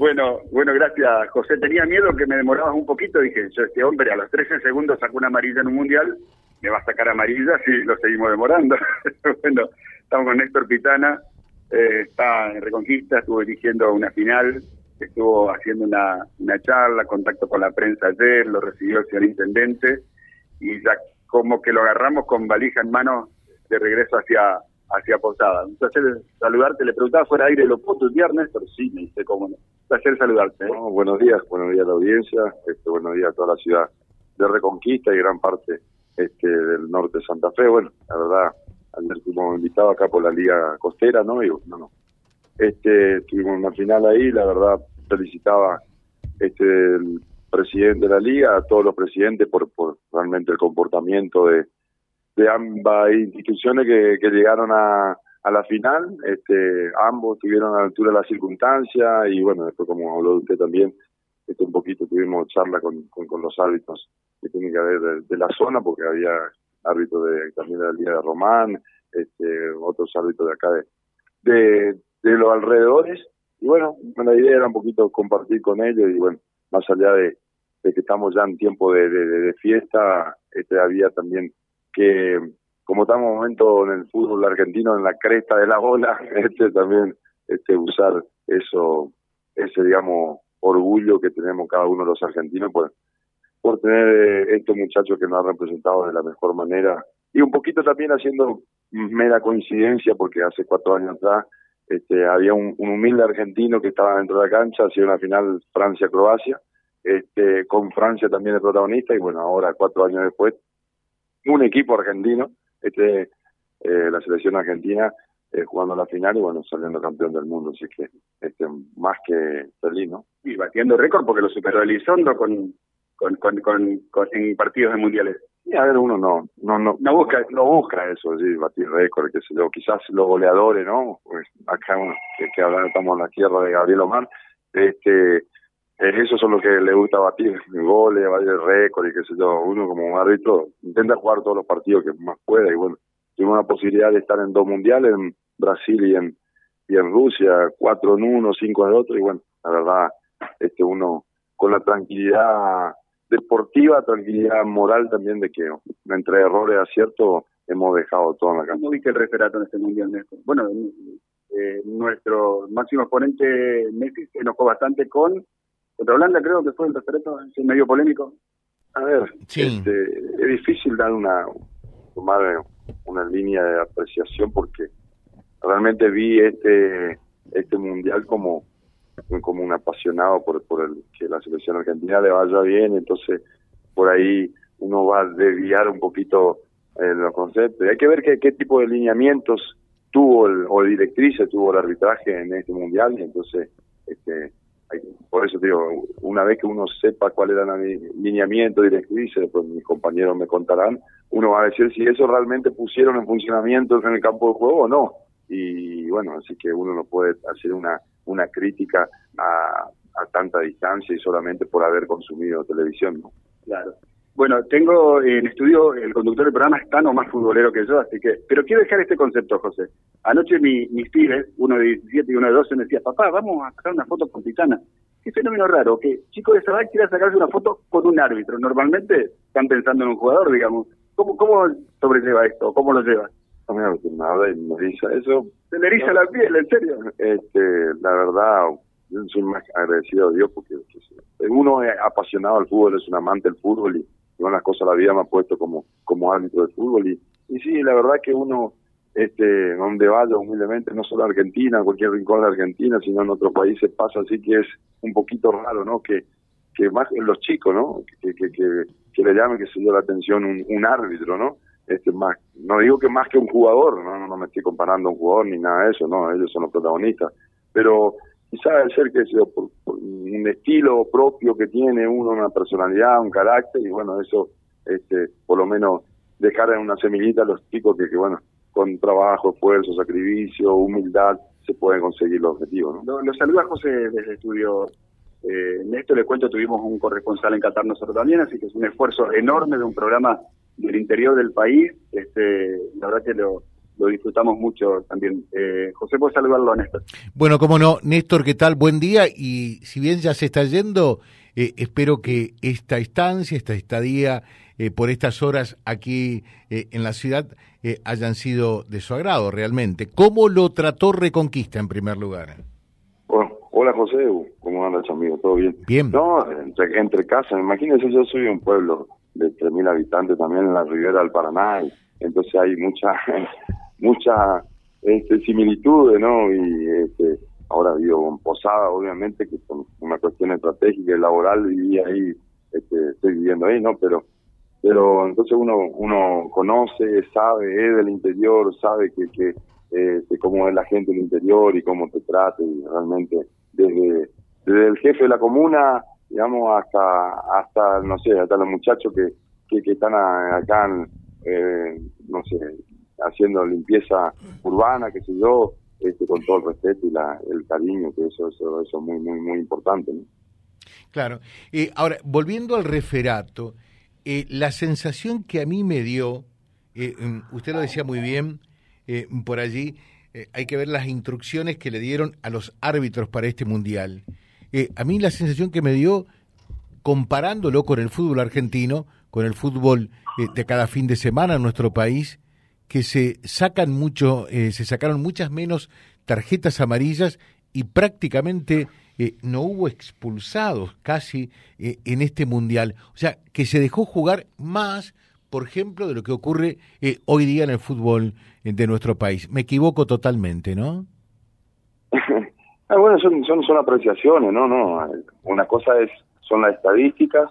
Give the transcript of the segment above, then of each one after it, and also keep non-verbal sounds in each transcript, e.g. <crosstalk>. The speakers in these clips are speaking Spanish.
Bueno, bueno, gracias, José. Tenía miedo que me demorabas un poquito. Dije, yo, este hombre a los 13 segundos sacó una amarilla en un mundial, me va a sacar amarilla si lo seguimos demorando. <laughs> bueno, estamos con Néstor Pitana, eh, está en Reconquista, estuvo dirigiendo una final, estuvo haciendo una, charla, contacto con la prensa ayer, lo recibió el señor intendente y ya como que lo agarramos con valija en mano de regreso hacia hacia Posada. Placer saludarte. Le preguntaba fuera de aire, ¿lo puedo tutear, Néstor? Sí, me dice cómo no. Placer saludarte. ¿eh? buenos días, buenos días a la audiencia, este, buenos días a toda la ciudad de Reconquista y gran parte este, del norte de Santa Fe. Bueno, la verdad, ayer fuimos invitados acá por la Liga Costera, ¿no? Y no, no. Este, tuvimos una final ahí, la verdad, felicitaba este, el presidente de la liga, a todos los presidentes por, por realmente el comportamiento de, de ambas instituciones que llegaron a, a la final. Este, ambos estuvieron a la altura de las circunstancias y bueno, después como habló usted también, este, un poquito tuvimos charla con, con, los árbitros que tienen que haber de, la zona porque había árbitros de, también de la Liga de Román, este, otros árbitros de acá de, de, los alrededores. Y bueno, la idea era un poquito compartir con ellos y bueno, más allá de, de que estamos ya en tiempo de, de, fiesta, este había también que como estamos en momento en el fútbol argentino en la cresta de la ola, <laughs> este también este usar eso ese digamos orgullo que tenemos cada uno de los argentinos por por tener eh, estos muchachos que nos han representado de la mejor manera. Y un poquito también haciendo mera coincidencia porque hace cuatro años atrás este, había un, humilde argentino que estaba dentro de la cancha, hacía una final Francia-Croacia, este, con Francia también de protagonista, y bueno, ahora cuatro años después un equipo argentino, este eh, la selección argentina eh, jugando la final y bueno, saliendo campeón del mundo, así que este más que feliz, ¿no? Y batiendo récord porque lo superó Elizondo con, con, con, con, en partidos de mundiales. Y a ver, uno no, no, no, no busca, no busca eso, sí, batir récord, que se yo, quizás los goleadores, ¿no? Pues acá uno, que, que ahora estamos en la tierra de Gabriel Omar, este eso son lo que le gusta batir, goles, batir récord y qué sé yo. Uno como árbitro intenta jugar todos los partidos que más pueda y bueno, tuvimos la posibilidad de estar en dos mundiales, en Brasil y en, y en Rusia, cuatro en uno, cinco en otro y bueno, la verdad, este uno con la tranquilidad deportiva, tranquilidad moral también de que entre errores y aciertos hemos dejado todo en la cancha. ¿Cómo viste el referato en este mundial, Néstor? Bueno, eh, nuestro máximo exponente Messi se enojó bastante con contra Holanda creo que fue el referendo, medio polémico. A ver, este, es difícil dar una, tomar una línea de apreciación porque realmente vi este este mundial como como un apasionado por por el que la selección argentina le vaya bien. Entonces por ahí uno va a desviar un poquito eh, los conceptos. Hay que ver qué, qué tipo de lineamientos tuvo el, o directrices tuvo el arbitraje en este mundial. Y entonces este por eso digo, una vez que uno sepa cuál era el lineamiento, directrices, después mis compañeros me contarán, uno va a decir si eso realmente pusieron en funcionamiento en el campo de juego o no. Y bueno, así que uno no puede hacer una, una crítica a, a tanta distancia y solamente por haber consumido televisión, ¿no? Claro. Bueno, tengo en estudio el conductor del programa es tan o más futbolero que yo, así que, pero quiero dejar este concepto, José. Anoche mi, mis pibes, uno de 17 y uno de 12, me decía, papá, vamos a sacar una foto con Titana. Qué fenómeno raro, que chico de esa edad quiera sacarse una foto con un árbitro. Normalmente están pensando en un jugador, digamos. ¿Cómo, cómo sobrelleva esto? ¿Cómo lo lleva? A mí me habla y me dice eso. Se le eriza la piel, en serio. Este, la verdad, yo soy más agradecido a Dios porque uno es apasionado al fútbol, es un amante del fútbol y las cosas la vida me ha puesto como, como árbitro de fútbol y, y sí, la verdad que uno este donde vaya humildemente, no solo Argentina, cualquier rincón de Argentina, sino en otros países pasa así que es un poquito raro, ¿no? Que, que más los chicos, ¿no? Que, que, que, le llame, que se dio la atención un, un árbitro, ¿no? Este, más, no digo que más que un jugador, no, no me estoy comparando a un jugador ni nada de eso, no, ellos son los protagonistas, pero quizás el ser que sea un estilo propio que tiene uno, una personalidad, un carácter, y bueno, eso, este, por lo menos dejar en una semillita a los chicos que, que, bueno, con trabajo, esfuerzo, sacrificio, humildad, se pueden conseguir los objetivos. ¿no? Lo, saluda José desde el estudio. Eh, Néstor, le cuento, tuvimos un corresponsal en Qatar nosotros también, así que es un esfuerzo enorme de un programa del interior del país. Este, la verdad que lo, lo disfrutamos mucho también. Eh, José, puedes saludarlo a Néstor. Bueno, cómo no, Néstor, ¿qué tal? Buen día y si bien ya se está yendo, eh, espero que esta estancia, esta estadía eh, por estas horas aquí eh, en la ciudad hayan sido de su agrado realmente. ¿Cómo lo trató Reconquista en primer lugar? Bueno, hola José, ¿cómo andas amigo? ¿Todo bien? Bien. No, entre, entre casas, imagínense, yo soy un pueblo de 3.000 habitantes también en la ribera del Paraná, entonces hay mucha mucha este, similitudes, ¿no? Y este, ahora vivo en Posada, obviamente, que es una cuestión estratégica y laboral, viví ahí, este, estoy viviendo ahí, ¿no? Pero pero entonces uno uno conoce, sabe, es del interior, sabe que, que este, cómo es la gente del interior y cómo te trata, y realmente desde, desde el jefe de la comuna, digamos, hasta, hasta no sé, hasta los muchachos que, que, que están acá, eh, no sé, haciendo limpieza urbana, que sé yo, este, con todo el respeto y la, el cariño, que eso, eso, eso es muy, muy, muy importante. Claro. Eh, ahora, volviendo al referato, eh, la sensación que a mí me dio, eh, mm, usted lo decía muy bien por allí, hay que ver las instrucciones que le dieron a los árbitros para este mundial. a mí la sensación que me dio, comparándolo con el fútbol argentino, con el fútbol de cada fin de semana en nuestro país, que se sacan mucho, eh, se sacaron muchas menos tarjetas amarillas y prácticamente eh, no hubo expulsados casi eh, en este mundial. O sea, que se dejó jugar más, por ejemplo, de lo que ocurre hoy día en el fútbol de nuestro país. Me equivoco totalmente, ¿no? <laughs> ah, bueno, son, son, son apreciaciones, ¿no? no Una cosa es son las estadísticas,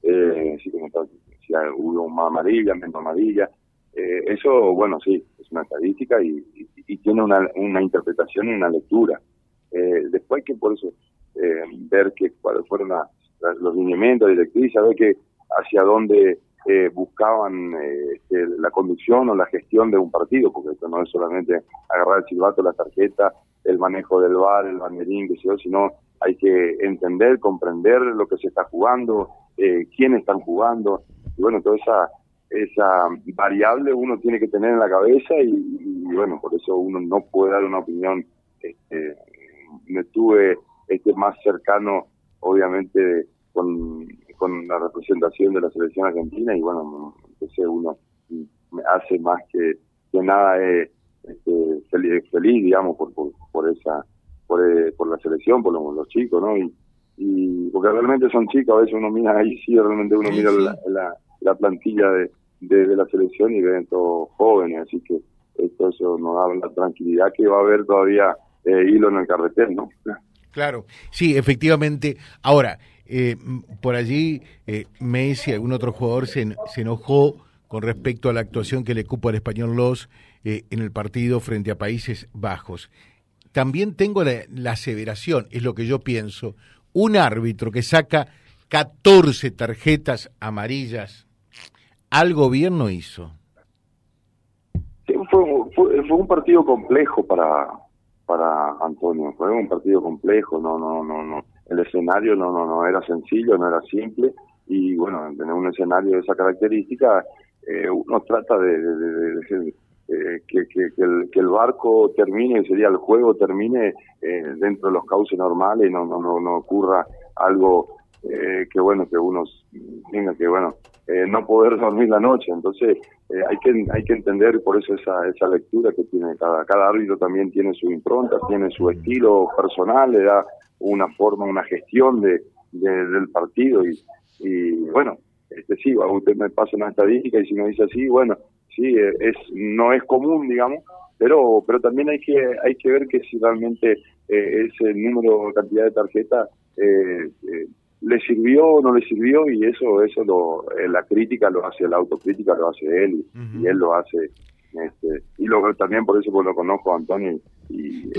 como, si hubo más amarilla, menos amarilla, eh, eso, bueno, sí, es una estadística y, tiene una, una, interpretación y una lectura. Eh, después que, por eso, eh, ver que cuáles fueron los lineamientos, directrices, ver que hacia dónde buscaban este, la conducción o la gestión de un partido, porque esto no es solamente agarrar el silbato, la tarjeta, el manejo del bar, el banderín, que sea, sino hay que entender, comprender lo que se está jugando, eh, quiénes están jugando, y bueno, toda esa esa variable uno tiene que tener en la cabeza y, bueno, por eso uno no puede dar una opinión. Este, me estuve este más cercano, obviamente, con, con la representación de la selección argentina y bueno, entonces uno hace más que, que nada es este, feliz, digamos, por, por, esa por, eh, por la selección, por los, chicos, ¿no? Y, y porque realmente son chicos, a veces uno mira ahí, sí, realmente uno mira la la plantilla de, de, la selección y ven todos jóvenes, así que esto eso nos da la tranquilidad que va a haber todavía eh, hilo en el carretel, ¿no? Claro, sí, efectivamente. Ahora, eh, por allí eh, Messi, algún otro jugador se, se enojó con respecto a la actuación que le cupo al español Los eh, en el partido frente a Países Bajos. También tengo la, la aseveración, es lo que yo pienso, un árbitro que saca 14 tarjetas amarillas al gobierno hizo? fue, fue, un partido complejo para para Antonio, fue un partido complejo, no, no, no, no, el escenario no, no, no era sencillo, no era simple. Y bueno, tener un escenario de esa característica, eh, uno trata de, eh, que, que, el, que el barco termine, sería el juego termine eh, dentro de los cauces normales, no, no, no, no ocurra algo eh, que bueno, que uno tenga que bueno, eh, no poder dormir la noche. Entonces eh, hay que hay que entender por eso esa, esa lectura que tiene cada, cada árbitro también tiene su impronta, tiene su estilo personal, le da una forma, una gestión de, del partido y, y bueno, este sí, usted me pasa una estadística y si me dice así, bueno, sí, es no es común, digamos, pero pero también hay que hay que ver que si realmente eh, ese número, cantidad de tarjetas eh, eh, le sirvió o no le sirvió y eso eso lo eh, la crítica lo hace la autocrítica lo hace él y, él lo hace este, y lo también por eso pues lo conozco a Antonio y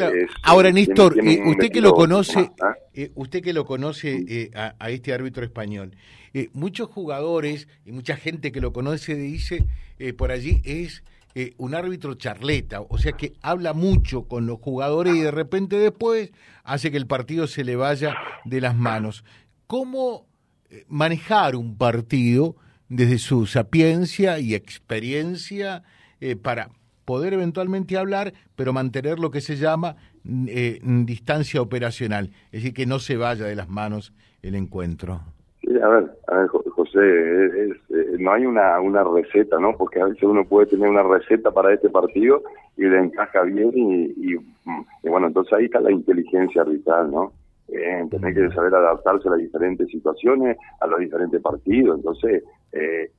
ahora Néstor eh, usted que lo conoce ¿ah? eh, usted que lo conoce a, este árbitro español muchos jugadores y mucha gente que lo conoce dice por allí es un árbitro charleta, o sea que habla mucho con los jugadores y de repente después hace que el partido se le vaya de las manos cómo eh, manejar un partido desde su sapiencia y experiencia eh, para poder eventualmente hablar, pero mantener lo que se llama eh, distancia operacional, es decir, que no se vaya de las manos el encuentro. A ver, a ver José, eh, no hay una, una receta, ¿no? Porque a veces uno puede tener una receta para este partido y le encaja bien y, bueno, entonces ahí está la inteligencia arbitral, ¿no? Eh, tener que saber adaptarse a las diferentes situaciones, a los diferentes partidos, entonces eh,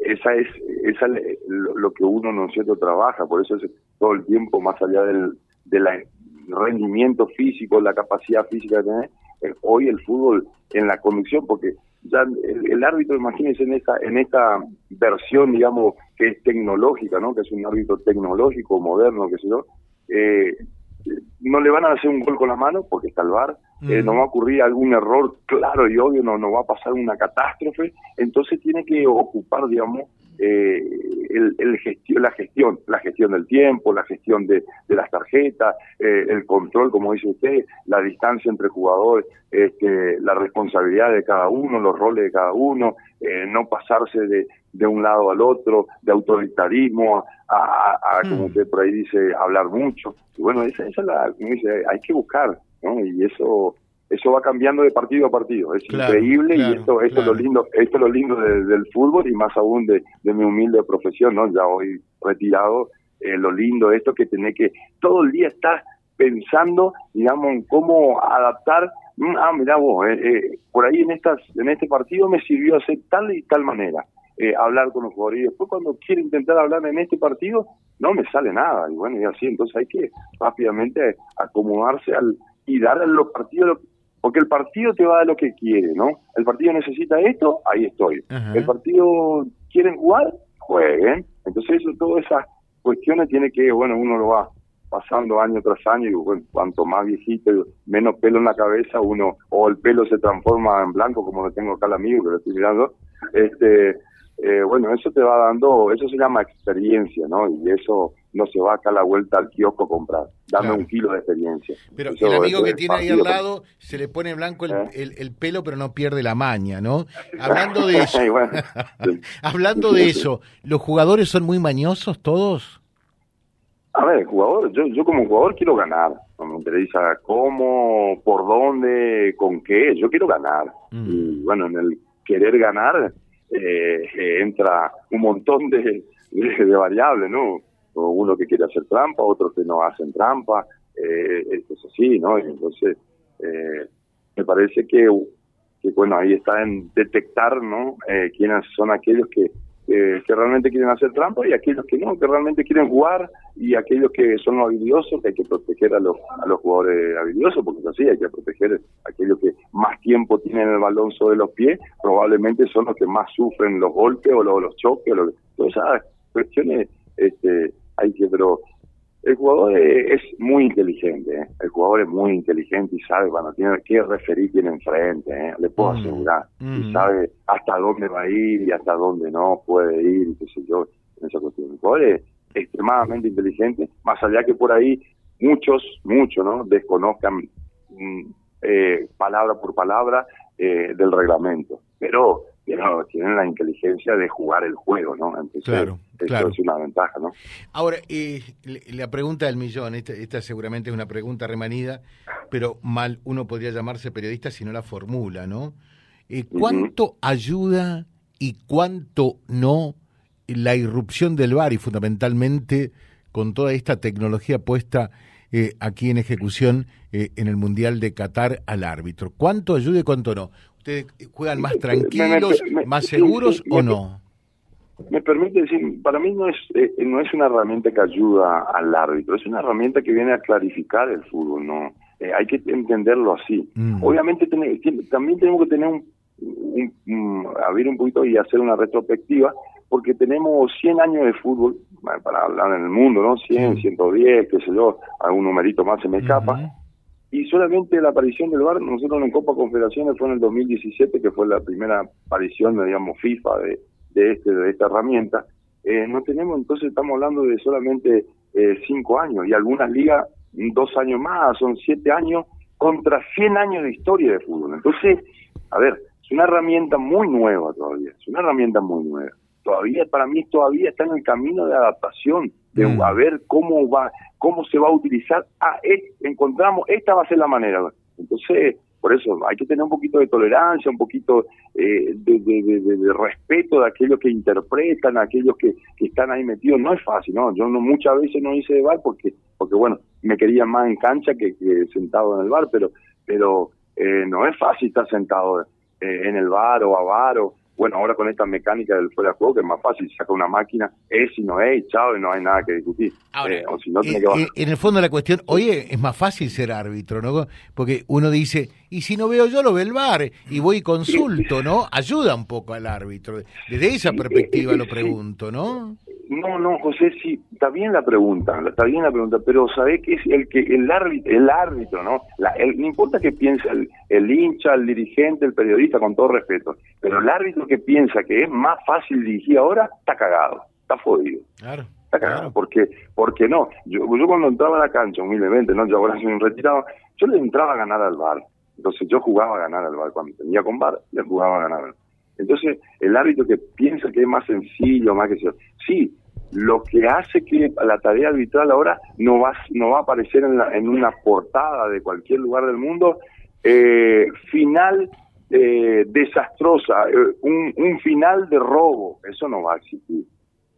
esa es esa lo, que uno no es cierto trabaja, por eso es todo el tiempo más allá del, del rendimiento físico, la capacidad física de tener, eh, hoy el fútbol en la conducción, porque ya el, árbitro, imagínense en esta, en esta versión, digamos, que es tecnológica, ¿no? Que es un árbitro tecnológico, moderno, que sé yo, eh, no le van a hacer un gol con la mano porque está el VAR, eh, no va a ocurrir algún error claro y obvio, no, no va a pasar una catástrofe, entonces tiene que ocupar, digamos, eh, el, el la gestión, la gestión del tiempo, la gestión de, de las tarjetas, eh, el control, como dice usted, la distancia entre jugadores, este, la responsabilidad de cada uno, los roles de cada uno, eh, no pasarse de, de un lado al otro, de autoritarismo, a, a, como hmm. usted por ahí dice, hablar mucho. Y bueno, esa, esa es la, como dice, hay que buscar, ¿no? Y eso eso va cambiando de partido a partido. Es increíble y esto, esto es lo lindo, esto es lo lindo del fútbol y más aún de, mi humilde profesión, ¿no? Ya hoy retirado, eh, lo lindo de esto que tener que todo el día estar pensando, digamos, en cómo adaptar. Mm, ah, mira vos, eh, eh, por ahí en estas, en este partido me sirvió hacer tal y tal manera. hablar con los jugadores y después cuando quiero intentar hablar en este partido no me sale nada y bueno y así entonces hay que rápidamente acomodarse al y dar a los partidos porque el partido te va a dar lo que quiere, ¿no? El partido necesita esto, ahí estoy. El partido quieren jugar, jueguen. Entonces eso, todas esas cuestiones tiene que, bueno, uno lo va pasando año tras año y bueno, cuanto más viejito, menos pelo en la cabeza, uno, o el pelo se transforma en blanco, como lo tengo acá el amigo que lo estoy mirando, este, eh, bueno, eso te va dando, eso se llama experiencia, ¿no? Y eso no se va acá a la vuelta al kiosco a comprar, dame un kilo de experiencia. Pero el amigo que tiene ahí al lado se le pone blanco ¿Eh? el, el, pelo, pero no pierde la maña, ¿no? <laughs> Hablando de eso, <laughs> hablando de eso, ¿los jugadores son muy mañosos todos? A ver, jugador, yo, yo como jugador quiero ganar. No me interesa cómo, por dónde, con qué. Yo quiero ganar. Mm. Y bueno, en el querer ganar eh, entra un montón de, de, variables, ¿no? Uno que quiere hacer trampa, otros que no hacen trampa, eh, esto es así, ¿no? entonces, eh, me parece que, que, bueno, ahí está en detectar, ¿no? Eh, quiénes son aquellos que que realmente quieren hacer trampa y aquellos que no, que realmente quieren jugar y aquellos que son habilidosos, que hay que proteger a los, a los jugadores habilidosos, porque es así, hay que proteger a aquellos que más tiempo tienen el balón sobre los pies, probablemente son los que más sufren los golpes o los, choques, o todas esas cuestiones este, hay que, pero el jugador es muy inteligente, ¿eh? el jugador es muy inteligente y sabe cuando tiene que referir tiene enfrente, ¿eh? le puedo mm. asegurar, y mm. sabe hasta dónde va a ir y hasta dónde no puede ir, qué sé yo, en esa cuestión. El jugador es extremadamente inteligente, más allá que por ahí muchos, muchos, ¿no? Desconozcan mm, eh, palabra por palabra del reglamento, pero tienen la inteligencia de jugar el juego, ¿no? Entonces, claro, eso es una ventaja, ¿no? Ahora, eh, la pregunta del millón, esta, esta, seguramente es una pregunta remanida, pero mal uno podría llamarse periodista si no la formula, ¿no? Eh, ¿Cuánto ayuda y cuánto no la irrupción del VAR y fundamentalmente con toda esta tecnología puesta eh, aquí en ejecución eh, en el Mundial de Qatar al árbitro? ¿Cuánto ayuda y cuánto no? ¿Ustedes juegan más tranquilos, más seguros o no? Me permite decir, para mí no es eh, no es una herramienta que ayuda al árbitro, es una herramienta que viene a clarificar el fútbol, no eh, hay que entenderlo así. Mm. Obviamente también tenemos que tener un, abrir un poquito y hacer una retrospectiva, porque tenemos 100 años de fútbol, para hablar en el mundo, ¿no? 100, 110, qué sé yo, algún numerito más se me escapa y solamente la aparición del VAR, nosotros en Copa Confederaciones fue en el 2017, que fue la primera aparición, digamos, FIFA de, de, este, de esta herramienta, eh, no tenemos, entonces estamos hablando de solamente eh, cinco años, y algunas ligas dos años más, son siete años, contra 100 años de historia de fútbol. Entonces, a ver, es una herramienta muy nueva todavía, es una herramienta muy nueva. todavía para mí todavía está en el camino de adaptación, de mm. a ver cómo va, cómo se va a utilizar. Ah, encontramos, esta va a ser la manera. Entonces, por eso hay que tener un poquito de tolerancia, un poquito eh, de, respeto de aquellos que interpretan, aquellos que, están ahí metidos. No es fácil, ¿no? Yo no, muchas veces no hice de bar porque, porque bueno, me quería más en cancha que, sentado en el bar, pero, pero eh, no es fácil estar sentado eh, en el bar o a bar o, bueno, ahora con esta mecánica del fuera de juego, que es más fácil, saca una máquina, es y no es, chao, y no hay nada que discutir. Eh, o si no, tiene que eh, en el fondo la cuestión, oye, es más fácil ser árbitro, ¿no? Porque uno dice, y si no veo yo, lo ve el bar, y voy y consulto, ¿no? Ayuda un poco al árbitro. Desde esa perspectiva lo pregunto, ¿no? No, no, José, sí, está bien la pregunta, está bien la pregunta, pero ¿sabe qué es el que el árbitro, el árbitro, ¿no? La, no importa que piense el, hincha, el dirigente, el periodista, con todo respeto, pero el árbitro que piensa que es más fácil dirigir ahora, está cagado, está jodido. Claro. Está cagado, porque, porque no, yo, yo cuando entraba a la cancha, humildemente, ¿no? Yo ahora soy un retirado, yo le entraba a ganar al bar. Entonces yo jugaba a ganar al bar. Cuando tenía con bar, le jugaba a ganar. Entonces, el árbitro que piensa que es más sencillo, más que eso, sí, lo que hace que la tarea arbitral ahora no va, no va a aparecer en, en una portada de cualquier lugar del mundo, eh, final eh, desastrosa, eh, un, un final de robo, eso no va a existir.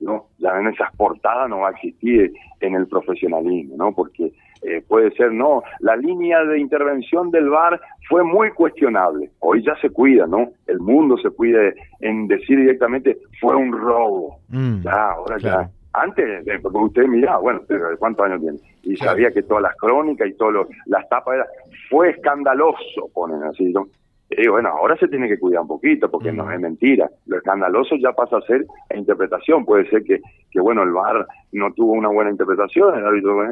¿no? Ya en esas portadas no va a existir en el profesionalismo, ¿no? Porque eh, puede ser, no, la línea de intervención del VAR fue muy cuestionable. Hoy ya se cuida, ¿no? El mundo se cuida en decir directamente, fue un robo. Mm, ya, ahora ya. Antes, eh, porque usted miraba, bueno, ¿cuántos años tiene? Y sabía que todas las crónicas y todas las tapas, era, fue escandaloso, ponen así, ¿no? Y bueno, ahora se tiene que cuidar un poquito porque no es mentira. Lo escandaloso ya pasa a ser interpretación. Puede ser que, que bueno, el VAR no tuvo una buena interpretación,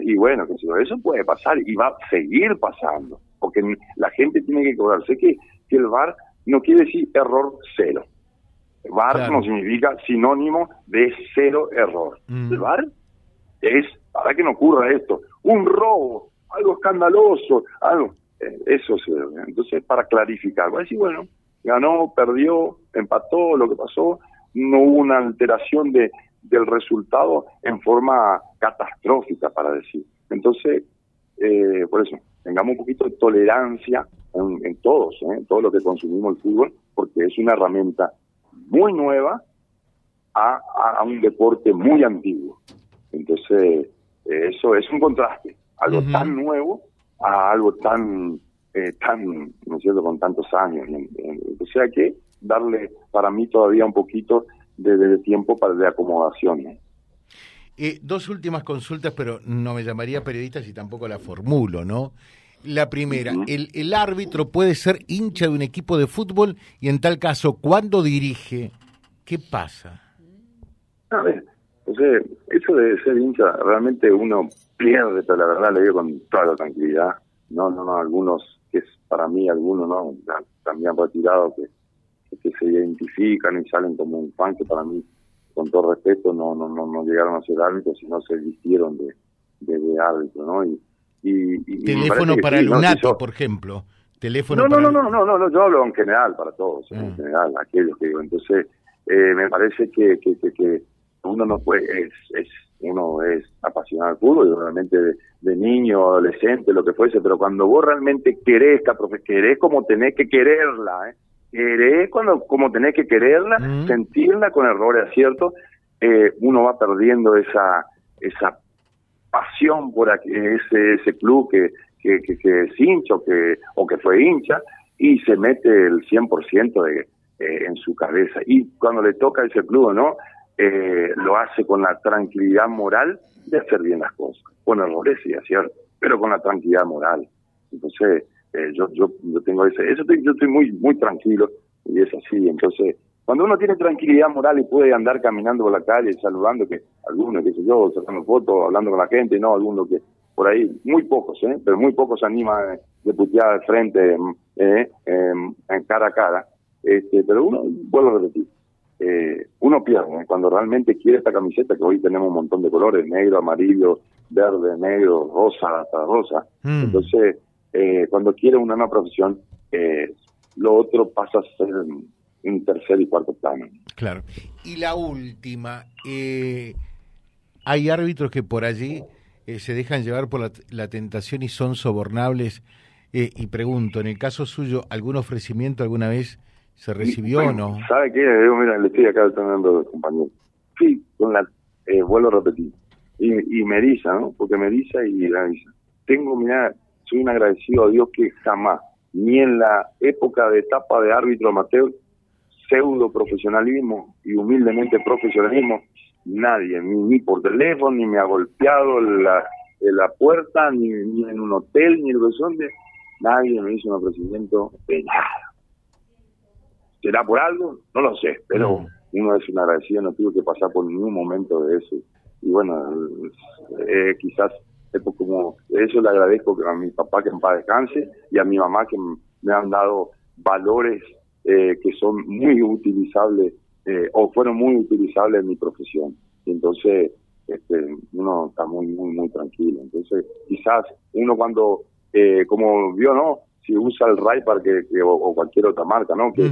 y bueno, que eso puede pasar y va a seguir pasando. Porque la gente tiene que acordarse que, que el VAR no quiere decir error cero. VAR no significa sinónimo de cero error. El VAR es, para que no ocurra esto, un robo, algo escandaloso, algo eso se Entonces, para clarificar, voy a decir, bueno, ganó, perdió, empató, lo que pasó, no hubo una alteración de, del resultado en forma catastrófica, para decir. Entonces, eh, por eso, tengamos un poquito de tolerancia en, todos, ¿eh? en todo lo que consumimos el fútbol, porque es una herramienta muy nueva a, a, un deporte muy antiguo. Entonces, eso es un contraste, algo tan nuevo a algo tan, eh, tan, ¿no es cierto?, con tantos años. O sea que darle, para mí, todavía un poquito de, tiempo para de acomodación. Eh, dos últimas consultas, pero no me llamaría periodista si tampoco la formulo, ¿no? La primera, el, el árbitro puede ser hincha de un equipo de fútbol y en tal caso, ¿cuándo dirige? ¿Qué pasa? A ver, o sea, eso de ser hincha, realmente uno pierde, pero la verdad le digo con toda la tranquilidad. No, no, no, algunos, que es para mí, algunos no, también han retirado que, que se identifican y salen como un fan, que para mí, con todo respeto, no, no, no, no llegaron a ser árbitros, sino se vistieron de, de, árbitro, ¿no? Y, y, Teléfono para el por ejemplo. Teléfono no, no, no, no, no, no, yo hablo en general para todos, en ah. general, aquellos que digo. Entonces, eh, me parece que, que, que uno no puede, es, es, uno es apasionado al fútbol, realmente de, niño, adolescente, lo que fuese, pero cuando vos realmente querés, profe, querés como tenés que quererla, ¿eh? querés cuando, como tenés que quererla, sentirla con errores aciertos, eh, uno va perdiendo esa, esa pasión por ese, ese club que, que, que, es hincha o que, o que fue hincha y se mete el 100% de, eh, en su cabeza. Y cuando le toca ese club, ¿no? Eh, lo hace con la tranquilidad moral de hacer bien las cosas. Con errores, sí, es cierto, pero con la tranquilidad moral. Entonces, eh, yo, yo, yo tengo ese, eso yo estoy muy, muy tranquilo y es así. Entonces, cuando uno tiene tranquilidad moral y puede andar caminando por la calle saludando, que algunos, qué sé yo, sacando fotos, hablando con la gente, no, algunos que por ahí, muy pocos, ¿eh? pero muy pocos se animan de putear de frente, eh, en cara a cara. Este, pero uno, vuelvo a repetir, eh, uno pierde ¿eh? cuando realmente quiere esta camiseta, que hoy tenemos un montón de colores, negro, amarillo, verde, negro, rosa, hasta rosa. Mm. Entonces, eh, cuando quiere una nueva profesión, lo otro pasa a ser un tercer y cuarto plano. Claro. Y la última, eh, hay árbitros que por allí eh, se dejan llevar por la, tentación y son sobornables. Eh, y pregunto, en el caso suyo, ¿algún ofrecimiento alguna vez se recibió o no? ¿Sabe qué? mira, le estoy acá de compañero. Sí, con la, vuelvo a repetir, y, y me ¿no? Porque me y la dice. Tengo, mira, soy un agradecido a Dios que jamás, ni en la época de etapa de árbitro amateur, pseudo profesionalismo y humildemente profesionalismo, nadie, ni, por teléfono, ni me ha golpeado la, en la puerta, ni, en un hotel, ni en el nadie me hizo un ofrecimiento de nada. ¿Será por algo? No lo sé, pero uno es un agradecido, no tuvo que pasar por ningún momento de eso. Y bueno, eh, quizás como eso le agradezco a mi papá que en paz descanse y a mi mamá que me han dado valores eh, que son muy utilizables eh, o fueron muy utilizables en mi profesión. Y entonces este, uno está muy, muy, muy tranquilo. Entonces quizás uno cuando, eh, como vio, ¿no? Si usa el RAI para que, o, cualquier otra marca, ¿no? Que,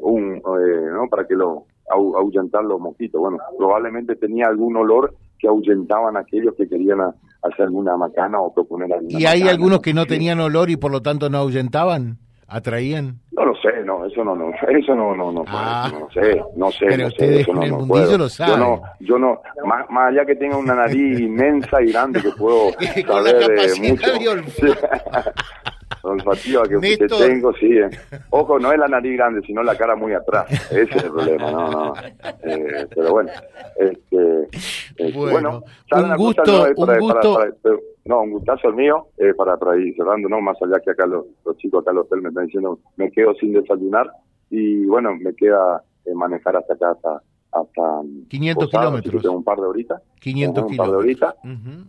un, ¿no? Para que lo ahuyentar los mosquitos. Bueno, probablemente tenía algún olor que ahuyentaban a aquellos que querían hacer alguna macana o proponer alguna ¿Y hay algunos que no tenían olor y por lo tanto no ahuyentaban? ¿Atraían? No lo sé, no, eso no, no, <laughs> eso no, no, no, ah. no sé, no sé. Pero ustedes en el mundillo lo saben. Yo no, yo no, más, más, allá que tenga una nariz inmensa y grande que puedo <laughs> saber de mucho. <laughs> olfativa que, que, tengo, sí. Eh. Ojo, no es la nariz grande, sino la cara muy atrás. Ese es el problema, no, no. Eh, pero bueno, este, este bueno, un gusto, un gusto. no, un gustazo el mío, eh, para, para ir cerrando, ¿no? Más allá que acá los, los chicos acá los hotel me están diciendo, me quedo sin desayunar y bueno, me queda eh, manejar hasta acá, hasta, hasta 500 kilómetros. Un par de horitas. 500 un par de horitas.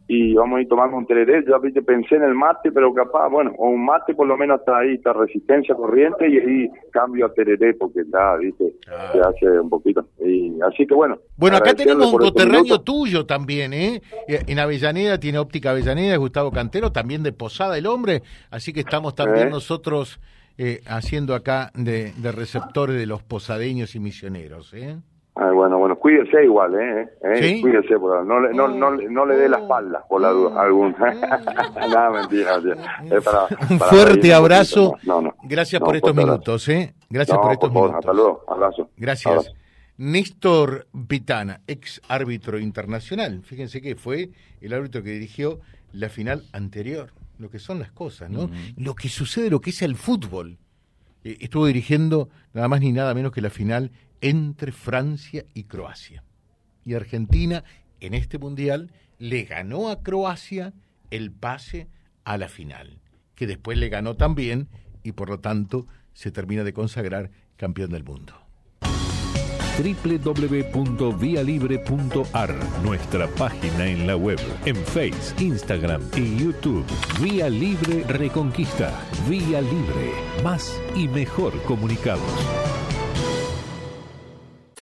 Y vamos a ir tomando un tereré. Yo pensé en el mate, pero capaz, bueno, o un mate por lo menos está ahí, está resistencia corriente y ahí cambio a tereré porque está, viste, se hace un poquito. Y así que bueno. Bueno, acá tenemos un coterráneo tuyo también, ¿eh? En Avellaneda tiene óptica Avellaneda, Gustavo Cantero, también de Posada el Hombre. Así que estamos también ¿Eh? nosotros eh, haciendo acá de, de receptores de los posadeños y misioneros, ¿eh? Ah, bueno, bueno, cuídese igual, ¿eh? ¿Eh? Cuídese, por, no, le, no, no, no le dé la espalda, por la duda, algún. <laughs> Nada, mentira, Es para, Un fuerte abrazo. No, no, Gracias por estos minutos, ¿eh? Gracias por estos minutos. Hasta luego, abrazo. Gracias. Néstor Pitana, ex árbitro internacional. Fíjense que fue el árbitro que dirigió la final anterior. Lo que son las cosas, ¿no? Lo que sucede, lo que es el fútbol. Eh, estuvo dirigiendo nada más ni nada menos que la final entre Francia y Croacia. Y Argentina en este mundial le ganó a Croacia el pase a la final, que después le ganó también y por lo tanto se termina de consagrar campeón del mundo www.vialibre.ar, nuestra página en la web, en Face, Instagram y YouTube. Vía Libre Reconquista. Vía Libre. Más y mejor comunicados.